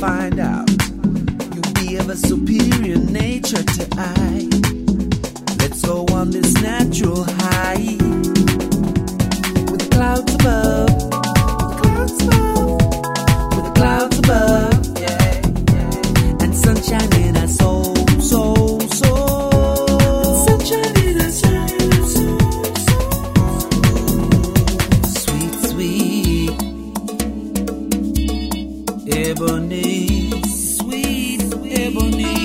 find out. you'll be of a superior nature to I. Let's go on this natural ebony, sweet ebony.